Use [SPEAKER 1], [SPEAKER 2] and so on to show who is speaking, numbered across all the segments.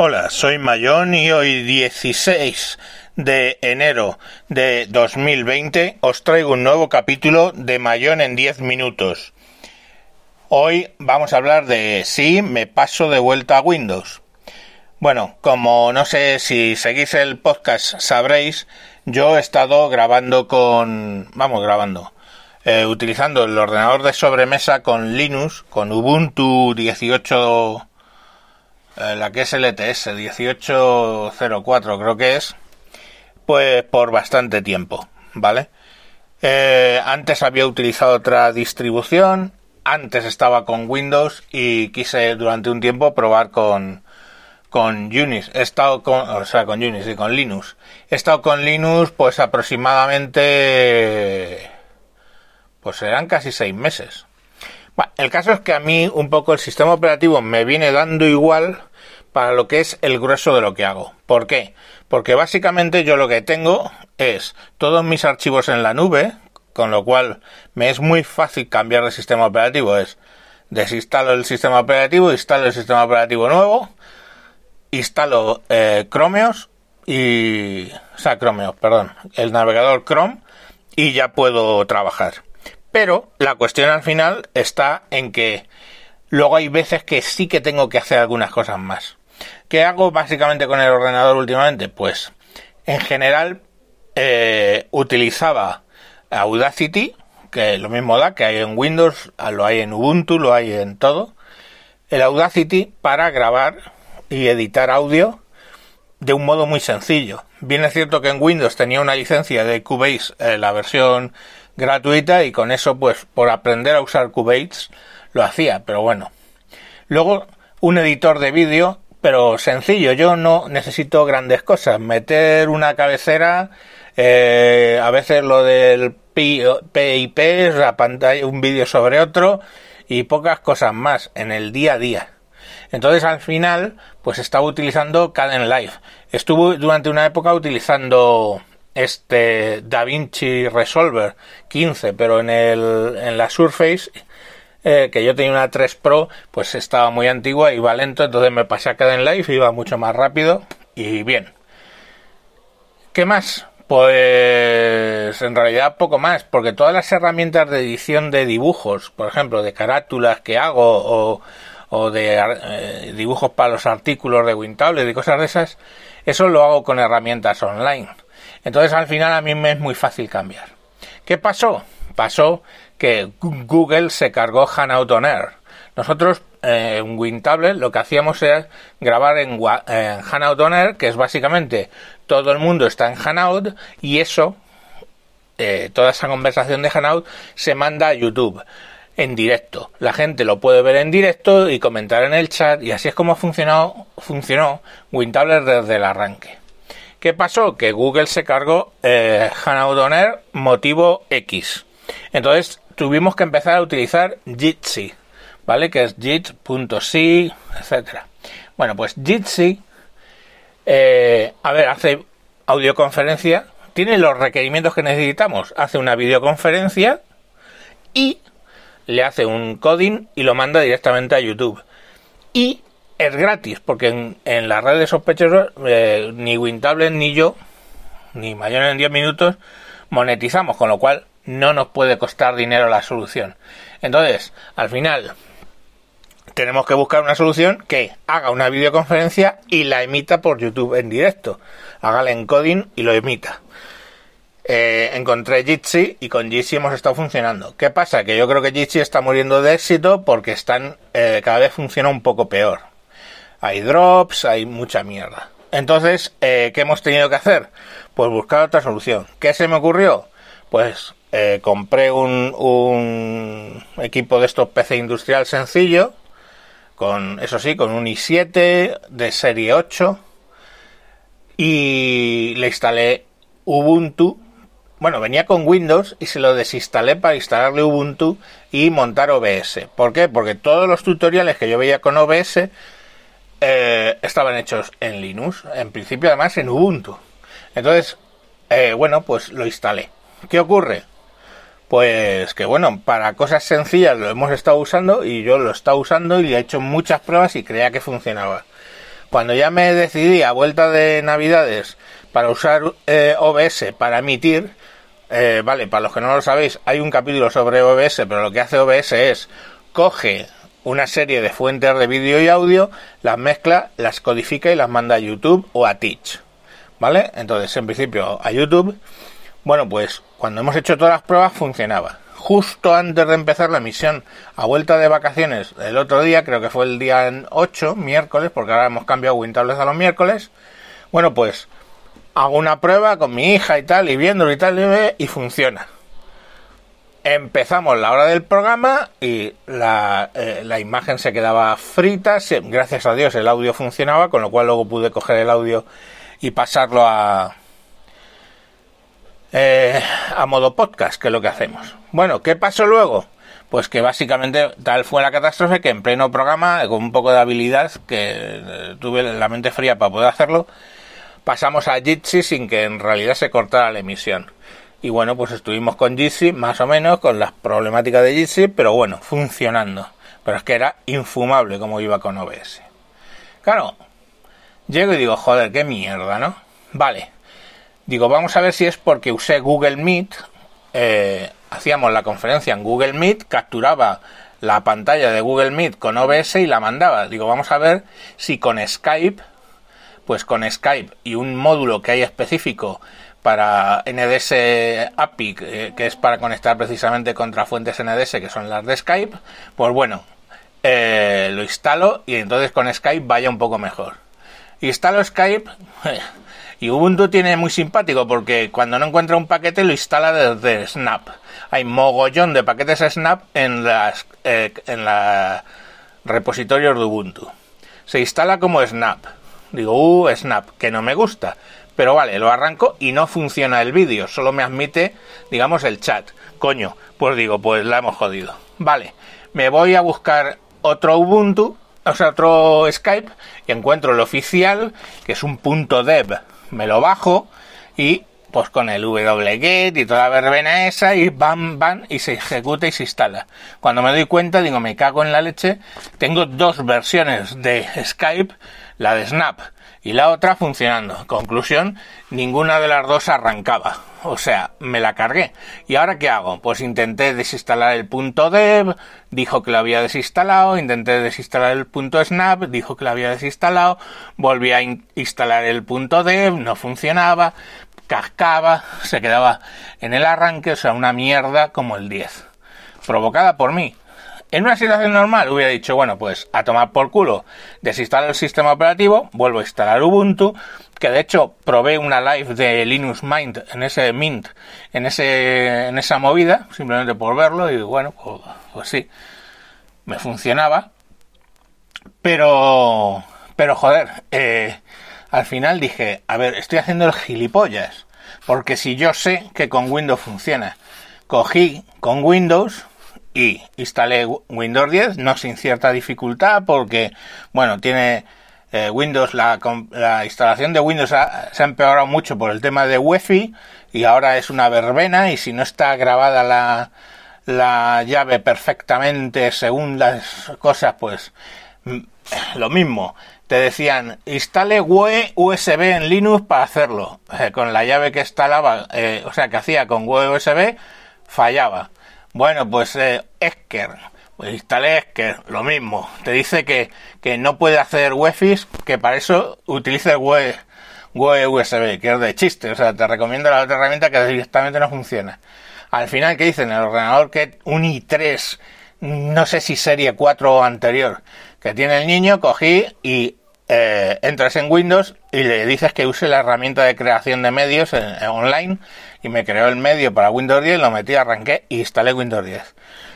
[SPEAKER 1] Hola, soy Mayón y hoy 16 de enero de 2020 os traigo un nuevo capítulo de Mayón en 10 minutos. Hoy vamos a hablar de si me paso de vuelta a Windows. Bueno, como no sé si seguís el podcast sabréis, yo he estado grabando con... vamos grabando. Eh, utilizando el ordenador de sobremesa con Linux, con Ubuntu 18 eh, la que es LTS 1804 creo que es, pues por bastante tiempo, ¿vale? Eh, antes había utilizado otra distribución, antes estaba con Windows y quise durante un tiempo probar con con Unix, he estado con, o sea, con Unix y con Linux. He estado con Linux pues aproximadamente pues serán casi seis meses. El caso es que a mí un poco el sistema operativo me viene dando igual para lo que es el grueso de lo que hago. ¿Por qué? Porque básicamente yo lo que tengo es todos mis archivos en la nube, con lo cual me es muy fácil cambiar de sistema operativo. Es desinstalo el sistema operativo, instalo el sistema operativo nuevo, instalo eh, Chromeos y... O sea, Chromeos, perdón, el navegador Chrome y ya puedo trabajar. Pero la cuestión al final está en que luego hay veces que sí que tengo que hacer algunas cosas más. ¿Qué hago básicamente con el ordenador últimamente? Pues en general eh, utilizaba Audacity, que lo mismo da que hay en Windows, lo hay en Ubuntu, lo hay en todo. El Audacity para grabar y editar audio de un modo muy sencillo. Bien es cierto que en Windows tenía una licencia de Cubase, eh, la versión gratuita, y con eso, pues, por aprender a usar Cubase, lo hacía, pero bueno. Luego, un editor de vídeo pero sencillo. Yo no necesito grandes cosas. Meter una cabecera, eh, a veces lo del PIP, la pantalla, un vídeo sobre otro y pocas cosas más en el día a día. Entonces al final, pues estaba utilizando Caden Live. Estuve durante una época utilizando este DaVinci Resolver 15, pero en el en la Surface eh, que yo tenía una 3 Pro, pues estaba muy antigua, iba lento, entonces me pasé a Caden Live, iba mucho más rápido y bien. ¿Qué más? Pues en realidad poco más, porque todas las herramientas de edición de dibujos, por ejemplo, de carátulas que hago o, de eh, dibujos para los artículos de Wintable y cosas de esas, eso lo hago con herramientas online. Entonces al final a mí me es muy fácil cambiar. ¿Qué pasó? Pasó que Google se cargó Hanout on Air. Nosotros eh, en WinTablet lo que hacíamos era grabar en, Hanout on Air, que es básicamente todo el mundo está en Hanout y eso, eh, toda esa conversación de Hanout se manda a YouTube en directo. La gente lo puede ver en directo y comentar en el chat y así es como funcionó, funcionó WinTablet desde el arranque. ¿Qué pasó? Que Google se cargó eh, Hanout on Air motivo X. Entonces tuvimos que empezar a utilizar Jitsi, ¿vale? Que es jit.si, etcétera. Bueno, pues Jitsi, eh, a ver, hace audioconferencia, tiene los requerimientos que necesitamos, hace una videoconferencia y le hace un coding y lo manda directamente a YouTube. Y es gratis, porque en, las redes sospechosos eh, ni Wintable ni yo, ni mayor en 10 minutos, monetizamos, con lo cual no nos puede costar dinero la solución. Entonces, al final, tenemos que buscar una solución que haga una videoconferencia y la emita por YouTube en directo. Haga el encoding y lo emita. Eh, encontré Jitsi y con Jitsi hemos estado funcionando. ¿Qué pasa? Que yo creo que Jitsi está muriendo de éxito porque están eh, cada vez funciona un poco peor. Hay drops, hay mucha mierda. Entonces, eh, ¿qué hemos tenido que hacer? Pues buscar otra solución. ¿Qué se me ocurrió? Pues eh, compré un, un, equipo de estos PC industrial sencillo, con eso sí, con un i7 de serie 8 y le instalé Ubuntu. Bueno, venía con Windows y se lo desinstalé para instalarle Ubuntu y montar OBS. ¿Por qué? Porque todos los tutoriales que yo veía con OBS eh, estaban hechos en Linux, en principio además en Ubuntu. Entonces, eh, bueno, pues lo instalé. ¿Qué ocurre? Pues que bueno, para cosas sencillas lo hemos estado usando y yo lo he estado usando y he hecho muchas pruebas y creía que funcionaba. Cuando ya me decidí a vuelta de Navidades para usar eh, OBS para emitir, eh, vale, para los que no lo sabéis, hay un capítulo sobre OBS, pero lo que hace OBS es coge una serie de fuentes de vídeo y audio, las mezcla, las codifica y las manda a YouTube o a Teach. ¿Vale? Entonces, en principio, a YouTube. Bueno, pues cuando hemos hecho todas las pruebas funcionaba. Justo antes de empezar la misión a vuelta de vacaciones el otro día, creo que fue el día 8, miércoles, porque ahora hemos cambiado WinTables a los miércoles. Bueno, pues hago una prueba con mi hija y tal, y viéndolo y tal, y funciona empezamos la hora del programa y la, eh, la, imagen se quedaba frita. Gracias a Dios el audio funcionaba, con lo cual luego pude coger el audio y pasarlo a, eh, a modo podcast, que es lo que hacemos. Bueno, ¿qué pasó luego? Pues que básicamente tal fue la catástrofe que en pleno programa, con un poco de habilidad, que eh, tuve la mente fría para poder hacerlo, pasamos a Jitsi sin que en realidad se cortara la emisión. Y bueno, pues estuvimos con Jitsi, más o menos, con las problemáticas de Jitsi, pero bueno, funcionando. Pero es que era infumable como iba con OBS. Claro, llego y digo, joder, qué mierda, ¿no? Vale. Digo, vamos a ver si es porque usé Google Meet. Eh, hacíamos la conferencia en Google Meet, capturaba la pantalla de Google Meet con OBS y la mandaba. Digo, vamos a ver si con Skype, pues con Skype y un módulo que hay específico para NDS API, que es para conectar precisamente contra fuentes NDS, que son las de Skype, pues bueno, eh, lo instalo y entonces con Skype vaya un poco mejor. Instalo Skype y Ubuntu tiene muy simpático porque cuando no encuentra un paquete lo instala desde Snap. Hay mogollón de paquetes Snap en las eh, en la repositorios de Ubuntu. Se instala como Snap. Digo, uh, Snap, que no me gusta. Pero vale, lo arranco y no funciona el vídeo, solo me admite, digamos, el chat. Coño, pues digo, pues la hemos jodido. Vale, me voy a buscar otro Ubuntu, o sea, otro Skype, y encuentro el oficial, que es un punto dev. Me lo bajo y pues con el wget y toda la verbena esa y bam bam y se ejecuta y se instala. Cuando me doy cuenta digo me cago en la leche, tengo dos versiones de Skype, la de Snap y la otra funcionando. Conclusión, ninguna de las dos arrancaba. O sea, me la cargué. ¿Y ahora qué hago? Pues intenté desinstalar el punto dev, dijo que lo había desinstalado, intenté desinstalar el punto snap, dijo que lo había desinstalado, volví a instalar el punto dev, no funcionaba, cascaba, se quedaba en el arranque, o sea, una mierda como el 10. Provocada por mí. En una situación normal hubiera dicho, bueno, pues a tomar por culo, desinstalar el sistema operativo, vuelvo a instalar Ubuntu, que de hecho probé una live de Linux Mint en ese Mint, en ese en esa movida, simplemente por verlo y bueno, pues, pues sí, me funcionaba. Pero pero joder, eh, al final dije, a ver, estoy haciendo el gilipollas, porque si yo sé que con Windows funciona, cogí con Windows y instalé Windows 10, no sin cierta dificultad, porque, bueno, tiene eh, Windows, la, la, instalación de Windows se ha empeorado mucho por el tema de Wi-Fi y ahora es una verbena y si no está grabada la, la llave perfectamente según las cosas, pues mm, lo mismo. Te decían, instale WE USB en Linux para hacerlo. Eh, con la llave que instalaba, eh, o sea, que hacía con WE USB, fallaba. Bueno, pues eh, Esker, pues instalé Esker, lo mismo. Te dice que, que no puede hacer UEFI, que para eso utilice WE, USB, que es de chiste. O sea, te recomiendo la otra herramienta que directamente no funciona. Al final, ¿qué dicen? El ordenador que un i3, no sé si serie 4 o anterior, que tiene el niño, cogí y eh, entras en Windows y le dices que use la herramienta de creación de medios online y me creó el medio para Windows 10, lo metí, arranqué e instalé Windows 10.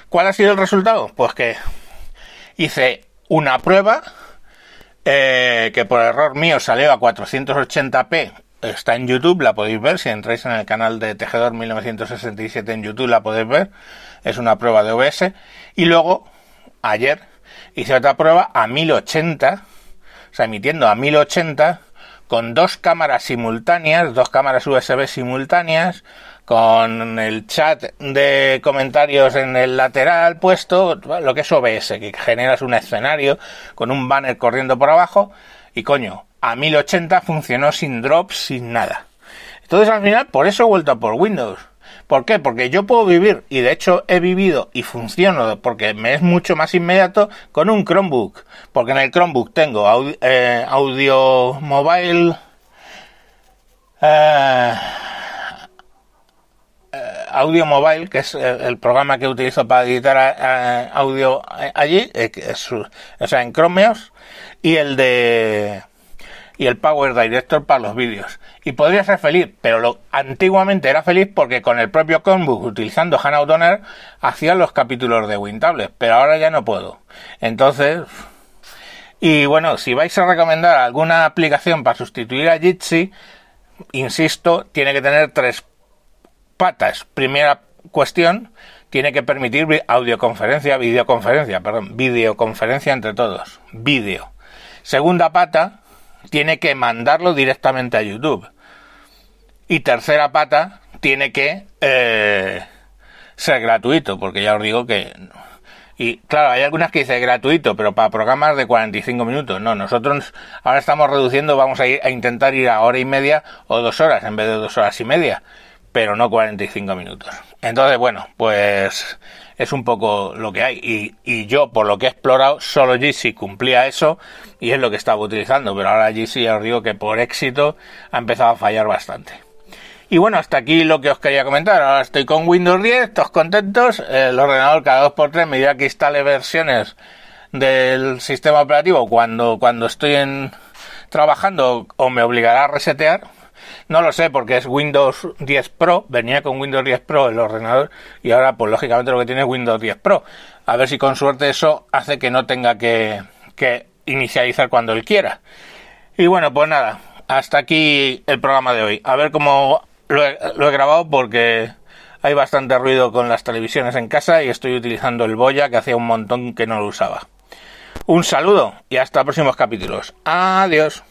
[SPEAKER 1] ¿Cuál ha sido el resultado? Pues que hice una prueba eh, que por error mío salió a 480p. Está en YouTube, la podéis ver. Si entráis en el canal de Tejedor 1967 en YouTube, la podéis ver. Es una prueba de OBS. Y luego, ayer, hice otra prueba a 1080, sea, emitiendo a 1080 con dos cámaras simultáneas, dos cámaras USB simultáneas, con el chat de comentarios en el lateral puesto, lo que es OBS, que generas un escenario con un banner corriendo por abajo Y coño, a 1080 funcionó sin drops, sin nada. Entonces al final, por eso he vuelto a por Windows. ¿Por qué? Porque yo puedo vivir, y de hecho he vivido y funciono, porque me es mucho más inmediato, con un Chromebook. Porque en el Chromebook tengo audio, eh, audio mobile, eh, eh, audio mobile, que es el, programa que utilizo para editar audio allí, o sea, en Chromeos, y el de y el Power Director para los vídeos. Y podría ser feliz, pero lo, antiguamente era feliz porque con el propio Chromebook, utilizando HANA Autoner, hacía los capítulos de WinTablet, pero ahora ya no puedo. Entonces, y bueno, si vais a recomendar alguna aplicación para sustituir a Jitsi, insisto, tiene que tener tres patas. Primera cuestión, tiene que permitir audioconferencia, videoconferencia, perdón, videoconferencia entre todos, vídeo. Segunda pata, tiene que mandarlo directamente a YouTube. Y tercera pata, tiene que eh, ser gratuito, porque ya os digo que... Y claro, hay algunas que dice gratuito, pero para programas de 45 minutos. No, nosotros ahora estamos reduciendo, vamos a, ir, a intentar ir a hora y media o dos horas en vez de dos horas y media, pero no 45 minutos. Entonces, bueno, pues es un poco lo que hay. Y, y yo, por lo que he explorado, solo GC cumplía eso y es lo que estaba utilizando. Pero ahora GC ya os digo que por éxito ha empezado a fallar bastante. Y bueno, hasta aquí lo que os quería comentar. Ahora estoy con Windows 10, todos contentos. El ordenador cada 2x3 me dirá que instale versiones del sistema operativo cuando, cuando estoy trabajando o me obligará a resetear no lo sé porque es Windows 10 Pro, venía con Windows 10 Pro el ordenador y ahora pues lógicamente lo que tiene es Windows 10 Pro. A ver si con suerte eso hace que no tenga que, que inicializar cuando él quiera. Y bueno, pues nada, hasta aquí el programa de hoy. A ver cómo lo he, lo he grabado porque hay bastante ruido con las televisiones en casa y estoy utilizando el Boya que hacía un montón que no lo usaba. Un saludo y hasta próximos capítulos. Adiós.